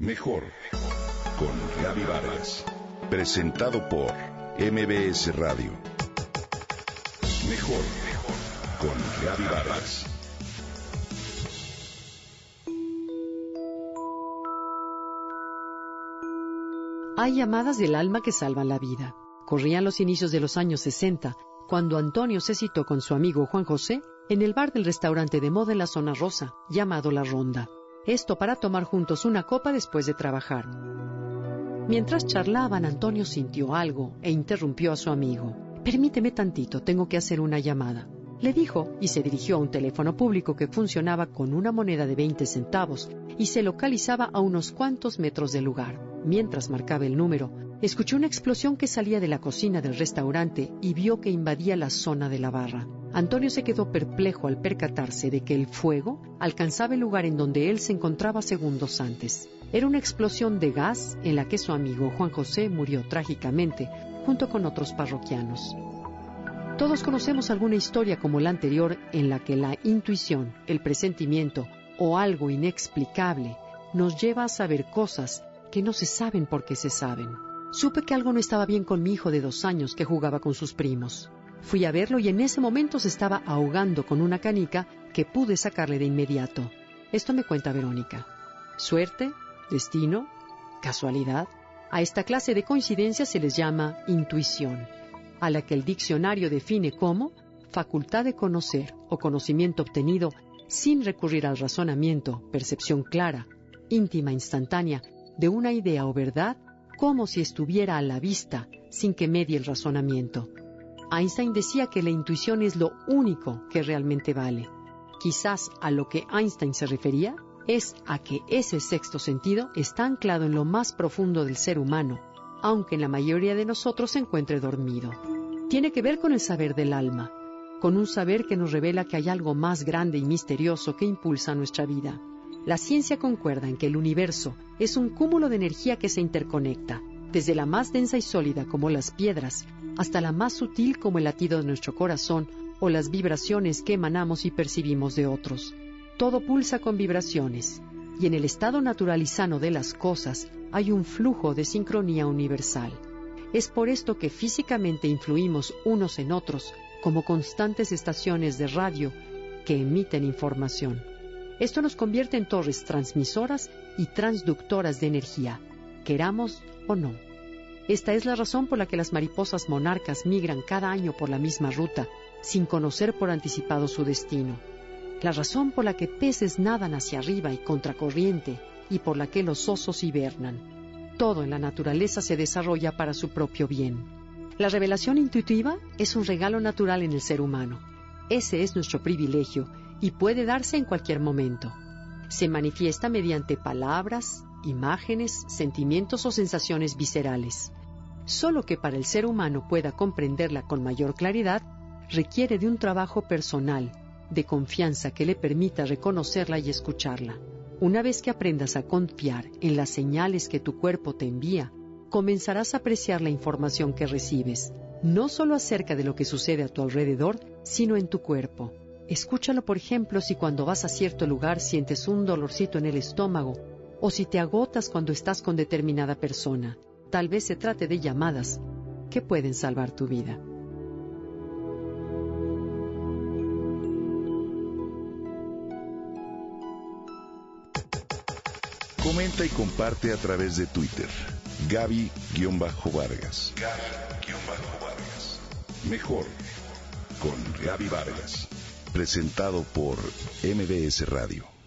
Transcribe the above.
Mejor con Gaby Vargas. Presentado por MBS Radio. Mejor con Gaby Vargas. Hay llamadas del alma que salvan la vida. Corrían los inicios de los años 60, cuando Antonio se citó con su amigo Juan José en el bar del restaurante de moda en la zona rosa, llamado La Ronda. Esto para tomar juntos una copa después de trabajar. Mientras charlaban, Antonio sintió algo e interrumpió a su amigo. Permíteme tantito, tengo que hacer una llamada. Le dijo y se dirigió a un teléfono público que funcionaba con una moneda de 20 centavos y se localizaba a unos cuantos metros del lugar. Mientras marcaba el número, escuchó una explosión que salía de la cocina del restaurante y vio que invadía la zona de la barra. Antonio se quedó perplejo al percatarse de que el fuego alcanzaba el lugar en donde él se encontraba segundos antes. Era una explosión de gas en la que su amigo Juan José murió trágicamente junto con otros parroquianos. Todos conocemos alguna historia como la anterior en la que la intuición, el presentimiento o algo inexplicable nos lleva a saber cosas que no se saben porque se saben. Supe que algo no estaba bien con mi hijo de dos años que jugaba con sus primos. Fui a verlo y en ese momento se estaba ahogando con una canica que pude sacarle de inmediato. Esto me cuenta Verónica. Suerte, destino, casualidad. A esta clase de coincidencias se les llama intuición, a la que el diccionario define como facultad de conocer o conocimiento obtenido sin recurrir al razonamiento, percepción clara, íntima, instantánea, de una idea o verdad como si estuviera a la vista, sin que medie el razonamiento. Einstein decía que la intuición es lo único que realmente vale. Quizás a lo que Einstein se refería es a que ese sexto sentido está anclado en lo más profundo del ser humano, aunque en la mayoría de nosotros se encuentre dormido. Tiene que ver con el saber del alma, con un saber que nos revela que hay algo más grande y misterioso que impulsa nuestra vida. La ciencia concuerda en que el universo es un cúmulo de energía que se interconecta, desde la más densa y sólida como las piedras hasta la más sutil como el latido de nuestro corazón o las vibraciones que emanamos y percibimos de otros. Todo pulsa con vibraciones, y en el estado natural y sano de las cosas hay un flujo de sincronía universal. Es por esto que físicamente influimos unos en otros como constantes estaciones de radio que emiten información. Esto nos convierte en torres transmisoras y transductoras de energía, queramos o no. Esta es la razón por la que las mariposas monarcas migran cada año por la misma ruta, sin conocer por anticipado su destino. La razón por la que peces nadan hacia arriba y contracorriente, y por la que los osos hibernan. Todo en la naturaleza se desarrolla para su propio bien. La revelación intuitiva es un regalo natural en el ser humano. Ese es nuestro privilegio y puede darse en cualquier momento. Se manifiesta mediante palabras, imágenes, sentimientos o sensaciones viscerales. Solo que para el ser humano pueda comprenderla con mayor claridad, requiere de un trabajo personal, de confianza que le permita reconocerla y escucharla. Una vez que aprendas a confiar en las señales que tu cuerpo te envía, comenzarás a apreciar la información que recibes, no solo acerca de lo que sucede a tu alrededor, sino en tu cuerpo. Escúchalo, por ejemplo, si cuando vas a cierto lugar sientes un dolorcito en el estómago o si te agotas cuando estás con determinada persona. Tal vez se trate de llamadas que pueden salvar tu vida. Comenta y comparte a través de Twitter. Gaby-Vargas. Gaby-Vargas. Mejor con Gaby Vargas. Presentado por MBS Radio.